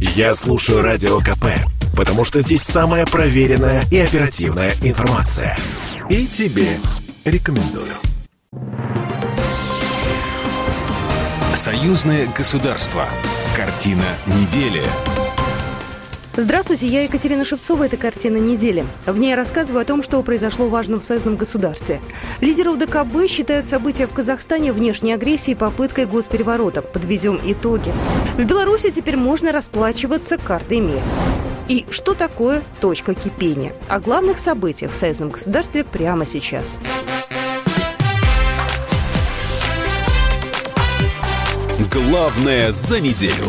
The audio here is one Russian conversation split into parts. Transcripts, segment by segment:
Я слушаю Радио КП, потому что здесь самая проверенная и оперативная информация. И тебе рекомендую. Союзное государство. Картина недели. Здравствуйте, я Екатерина Шевцова. Это «Картина недели». В ней я рассказываю о том, что произошло важно в союзном государстве. Лидеры УДКБ считают события в Казахстане внешней агрессией попыткой госпереворота. Подведем итоги. В Беларуси теперь можно расплачиваться картой МИР. И что такое точка кипения? О главных событиях в союзном государстве прямо сейчас. Главное за неделю.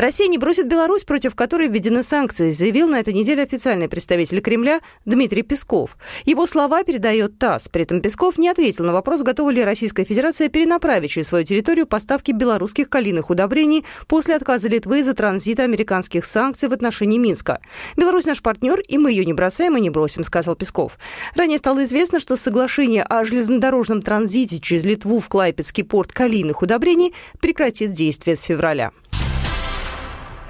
Россия не бросит Беларусь, против которой введены санкции, заявил на этой неделе официальный представитель Кремля Дмитрий Песков. Его слова передает ТАСС. При этом Песков не ответил на вопрос, готова ли Российская Федерация перенаправить через свою территорию поставки белорусских калийных удобрений после отказа Литвы из-за транзита американских санкций в отношении Минска. «Беларусь наш партнер, и мы ее не бросаем и не бросим», сказал Песков. Ранее стало известно, что соглашение о железнодорожном транзите через Литву в Клайпецкий порт калийных удобрений прекратит действие с февраля.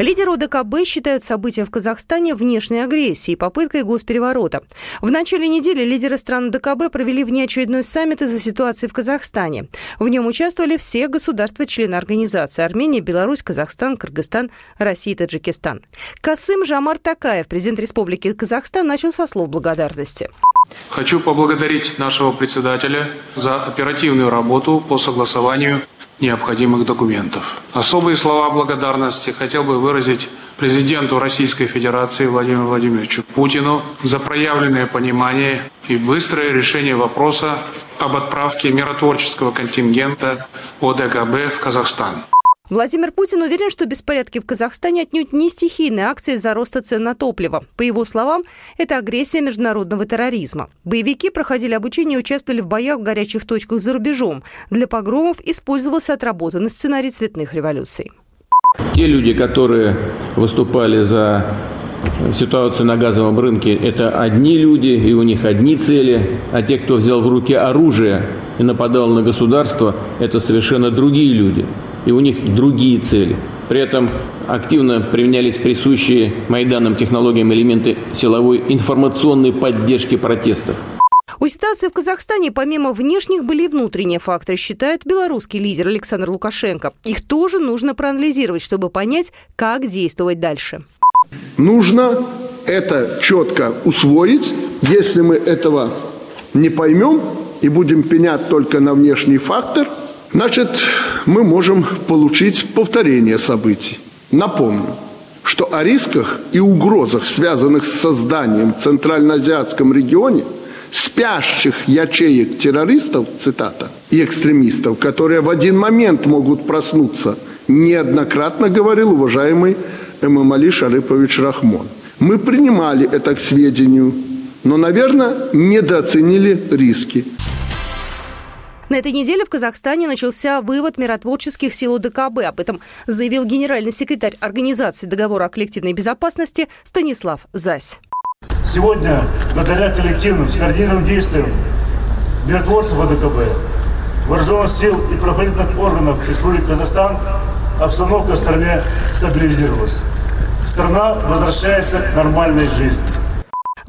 Лидеры ОДКБ считают события в Казахстане внешней агрессией попыткой госпереворота. В начале недели лидеры стран ДКБ провели внеочередной саммит из-за ситуации в Казахстане. В нем участвовали все государства-члены организации – Армения, Беларусь, Казахстан, Кыргызстан, Россия и Таджикистан. Касым Жамар Такаев, президент Республики Казахстан, начал со слов благодарности. Хочу поблагодарить нашего председателя за оперативную работу по согласованию необходимых документов. Особые слова благодарности хотел бы выразить президенту Российской Федерации Владимиру Владимировичу Путину за проявленное понимание и быстрое решение вопроса об отправке миротворческого контингента ОДКБ в Казахстан. Владимир Путин уверен, что беспорядки в Казахстане отнюдь не стихийные акции из-за роста цен на топливо. По его словам, это агрессия международного терроризма. Боевики проходили обучение и участвовали в боях в горячих точках за рубежом. Для погромов использовался отработанный сценарий цветных революций. Те люди, которые выступали за ситуацию на газовом рынке, это одни люди, и у них одни цели, а те, кто взял в руки оружие и нападал на государство, это совершенно другие люди и у них другие цели. При этом активно применялись присущие Майданам технологиям элементы силовой информационной поддержки протестов. У ситуации в Казахстане помимо внешних были и внутренние факторы, считает белорусский лидер Александр Лукашенко. Их тоже нужно проанализировать, чтобы понять, как действовать дальше. Нужно это четко усвоить. Если мы этого не поймем и будем пенять только на внешний фактор – Значит, мы можем получить повторение событий. Напомню, что о рисках и угрозах, связанных с созданием в Центральноазиатском регионе спящих ячеек террористов, цитата, и экстремистов, которые в один момент могут проснуться, неоднократно говорил уважаемый Эмамали Шарыпович Рахмон. Мы принимали это к сведению, но, наверное, недооценили риски. На этой неделе в Казахстане начался вывод миротворческих сил УДКБ. Об этом заявил генеральный секретарь Организации договора о коллективной безопасности Станислав Зась. Сегодня, благодаря коллективным, скоординированным действиям миротворцев ОДКБ, вооруженных сил и правоохранительных органов Республики Казахстан, обстановка в стране стабилизировалась. Страна возвращается к нормальной жизни.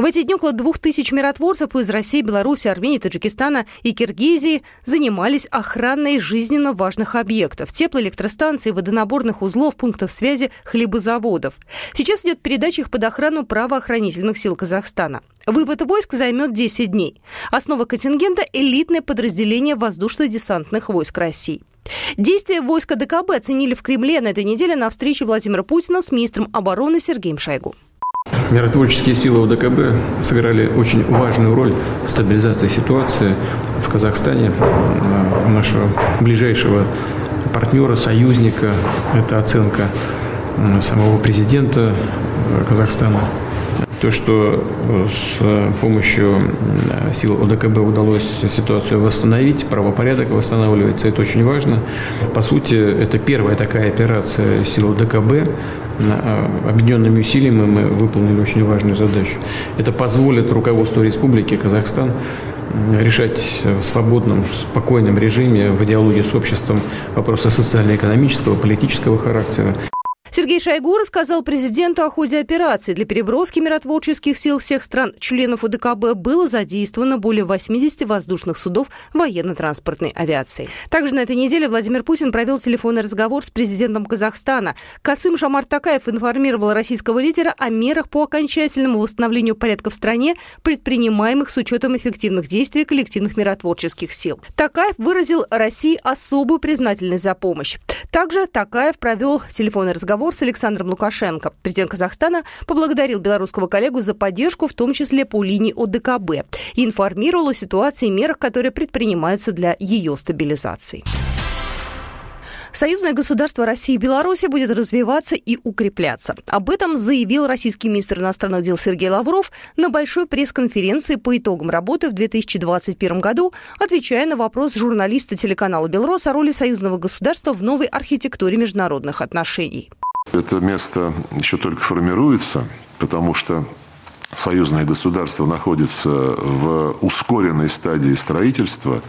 В эти дни около двух тысяч миротворцев из России, Беларуси, Армении, Таджикистана и Киргизии занимались охраной жизненно важных объектов – теплоэлектростанций, водонаборных узлов, пунктов связи, хлебозаводов. Сейчас идет передача их под охрану правоохранительных сил Казахстана. Вывод войск займет 10 дней. Основа контингента – элитное подразделение воздушно-десантных войск России. Действия войска ДКБ оценили в Кремле на этой неделе на встрече Владимира Путина с министром обороны Сергеем Шойгу. Миротворческие силы УДКБ сыграли очень важную роль в стабилизации ситуации в Казахстане. У нашего ближайшего партнера, союзника, это оценка самого президента Казахстана. То, что с помощью сил ОДКБ удалось ситуацию восстановить, правопорядок восстанавливается, это очень важно. По сути, это первая такая операция сил ОДКБ, Э, объединенными усилиями мы выполнили очень важную задачу. Это позволит руководству Республики Казахстан решать в свободном, спокойном режиме в диалоге с обществом вопросы социально-экономического, политического характера. Сергей Шойгу рассказал президенту о ходе операции. Для переброски миротворческих сил всех стран-членов УДКБ было задействовано более 80 воздушных судов военно-транспортной авиации. Также на этой неделе Владимир Путин провел телефонный разговор с президентом Казахстана. Касым Шамар Такаев информировал российского лидера о мерах по окончательному восстановлению порядка в стране, предпринимаемых с учетом эффективных действий коллективных миротворческих сил. Такаев выразил России особую признательность за помощь. Также Такаев провел телефонный разговор разговор с Александром Лукашенко. Президент Казахстана поблагодарил белорусского коллегу за поддержку, в том числе по линии ОДКБ, и информировал о ситуации и мерах, которые предпринимаются для ее стабилизации. Союзное государство России и Беларуси будет развиваться и укрепляться. Об этом заявил российский министр иностранных дел Сергей Лавров на большой пресс-конференции по итогам работы в 2021 году, отвечая на вопрос журналиста телеканала «Белрос» о роли союзного государства в новой архитектуре международных отношений. Это место еще только формируется, потому что союзное государство находится в ускоренной стадии строительства.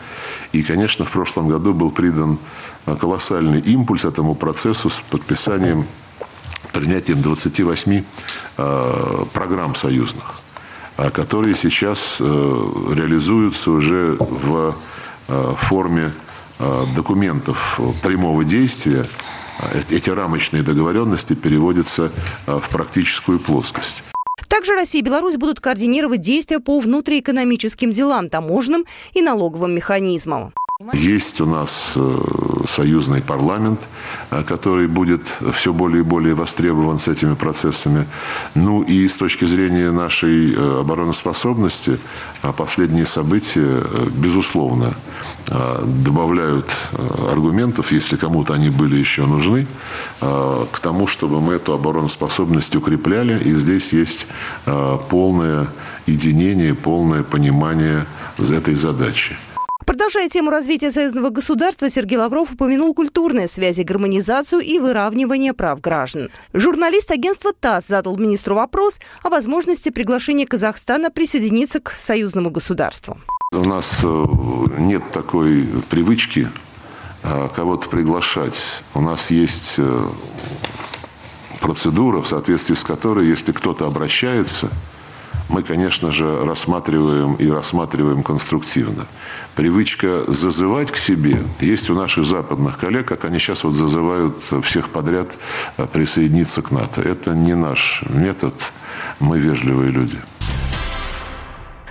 И, конечно, в прошлом году был придан колоссальный импульс этому процессу с подписанием, принятием 28 э, программ союзных, э, которые сейчас э, реализуются уже в форме документов прямого действия эти рамочные договоренности переводятся в практическую плоскость. Также Россия и Беларусь будут координировать действия по внутриэкономическим делам, таможенным и налоговым механизмам. Есть у нас э, союзный парламент, э, который будет все более и более востребован с этими процессами. Ну и с точки зрения нашей э, обороноспособности, последние события, безусловно, добавляют аргументов, если кому-то они были еще нужны, к тому, чтобы мы эту обороноспособность укрепляли. И здесь есть полное единение, полное понимание этой задачи. Продолжая тему развития союзного государства, Сергей Лавров упомянул культурные связи, гармонизацию и выравнивание прав граждан. Журналист агентства ТАСС задал министру вопрос о возможности приглашения Казахстана присоединиться к союзному государству. У нас э, нет такой привычки э, кого-то приглашать. У нас есть э, процедура, в соответствии с которой, если кто-то обращается – мы, конечно же, рассматриваем и рассматриваем конструктивно. Привычка зазывать к себе есть у наших западных коллег, как они сейчас вот зазывают всех подряд э, присоединиться к НАТО. Это не наш метод, мы вежливые люди.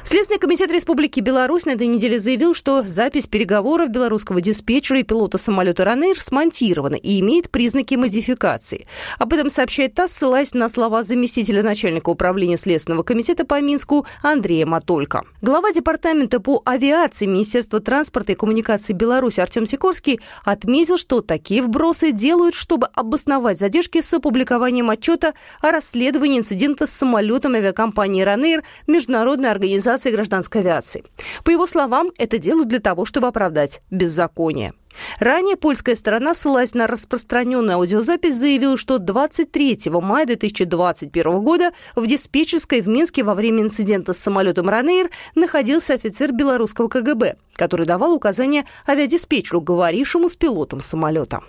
Следственный комитет Республики Беларусь на этой неделе заявил, что запись переговоров белорусского диспетчера и пилота самолета «Ранейр» смонтирована и имеет признаки модификации. Об этом сообщает ТАСС, ссылаясь на слова заместителя начальника управления Следственного комитета по Минску Андрея Матолька. Глава департамента по авиации Министерства транспорта и коммуникации Беларуси Артем Сикорский отметил, что такие вбросы делают, чтобы обосновать задержки с опубликованием отчета о расследовании инцидента с самолетом авиакомпании «Ранейр» Международной организации Ассоциации гражданской авиации. По его словам, это делают для того, чтобы оправдать беззаконие. Ранее польская сторона, ссылаясь на распространенную аудиозапись, заявила, что 23 мая 2021 года в диспетчерской в Минске во время инцидента с самолетом «Ранейр» находился офицер белорусского КГБ, который давал указания авиадиспетчеру, говорившему с пилотом самолета.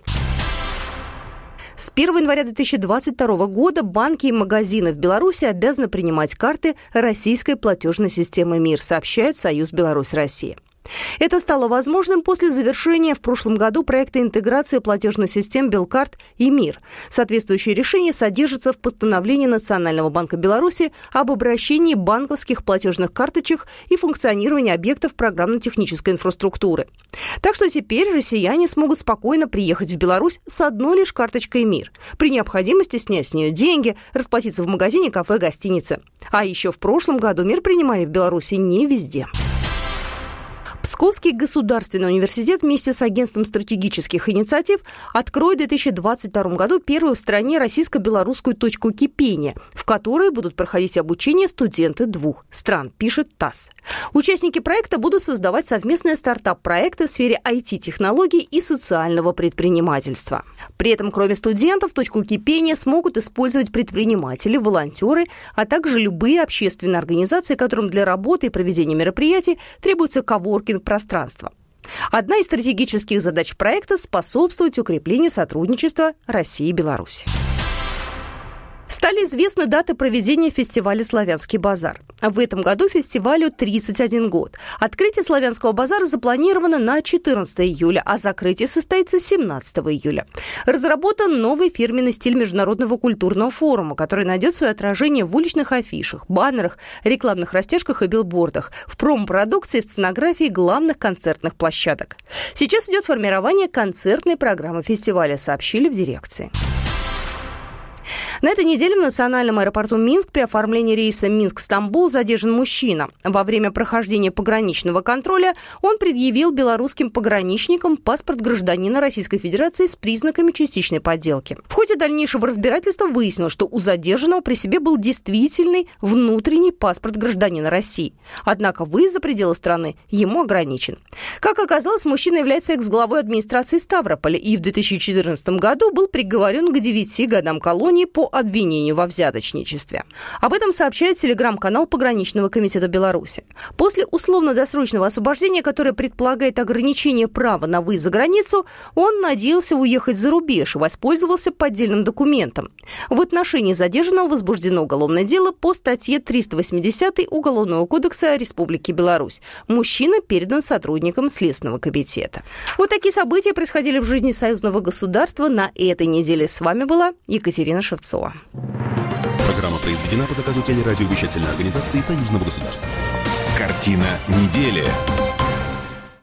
С 1 января 2022 года банки и магазины в Беларуси обязаны принимать карты российской платежной системы МИР, сообщает Союз Беларусь-Россия. Это стало возможным после завершения в прошлом году проекта интеграции платежных систем Белкарт и МИР. Соответствующее решение содержится в постановлении Национального банка Беларуси об обращении банковских платежных карточек и функционировании объектов программно-технической инфраструктуры. Так что теперь россияне смогут спокойно приехать в Беларусь с одной лишь карточкой МИР. При необходимости снять с нее деньги, расплатиться в магазине, кафе, гостинице. А еще в прошлом году МИР принимали в Беларуси не везде. Псковский государственный университет вместе с агентством стратегических инициатив откроет в 2022 году первую в стране российско-белорусскую точку кипения, в которой будут проходить обучение студенты двух стран, пишет ТАСС. Участники проекта будут создавать совместные стартап-проекты в сфере IT-технологий и социального предпринимательства. При этом, кроме студентов, точку кипения смогут использовать предприниматели, волонтеры, а также любые общественные организации, которым для работы и проведения мероприятий требуется коворкинг коворкинг-пространства. Одна из стратегических задач проекта – способствовать укреплению сотрудничества России и Беларуси. Стали известны даты проведения фестиваля «Славянский базар». В этом году фестивалю 31 год. Открытие «Славянского базара» запланировано на 14 июля, а закрытие состоится 17 июля. Разработан новый фирменный стиль Международного культурного форума, который найдет свое отражение в уличных афишах, баннерах, рекламных растяжках и билбордах, в промо-продукции, в сценографии главных концертных площадок. Сейчас идет формирование концертной программы фестиваля, сообщили в дирекции. На этой неделе в национальном аэропорту Минск при оформлении рейса Минск-Стамбул задержан мужчина. Во время прохождения пограничного контроля он предъявил белорусским пограничникам паспорт гражданина Российской Федерации с признаками частичной подделки. В ходе дальнейшего разбирательства выяснилось, что у задержанного при себе был действительный внутренний паспорт гражданина России. Однако выезд за пределы страны ему ограничен. Как оказалось, мужчина является экс-главой администрации Ставрополя и в 2014 году был приговорен к 9 годам колонии по обвинению во взяточничестве. Об этом сообщает телеграм-канал Пограничного комитета Беларуси. После условно-досрочного освобождения, которое предполагает ограничение права на выезд за границу, он надеялся уехать за рубеж и воспользовался поддельным документом. В отношении задержанного возбуждено уголовное дело по статье 380 Уголовного кодекса Республики Беларусь. Мужчина передан сотрудникам Следственного комитета. Вот такие события происходили в жизни союзного государства на этой неделе. С вами была Екатерина Шевцова. Программа произведена по заказу телерадиовещательной организации Союзного государства. Картина недели.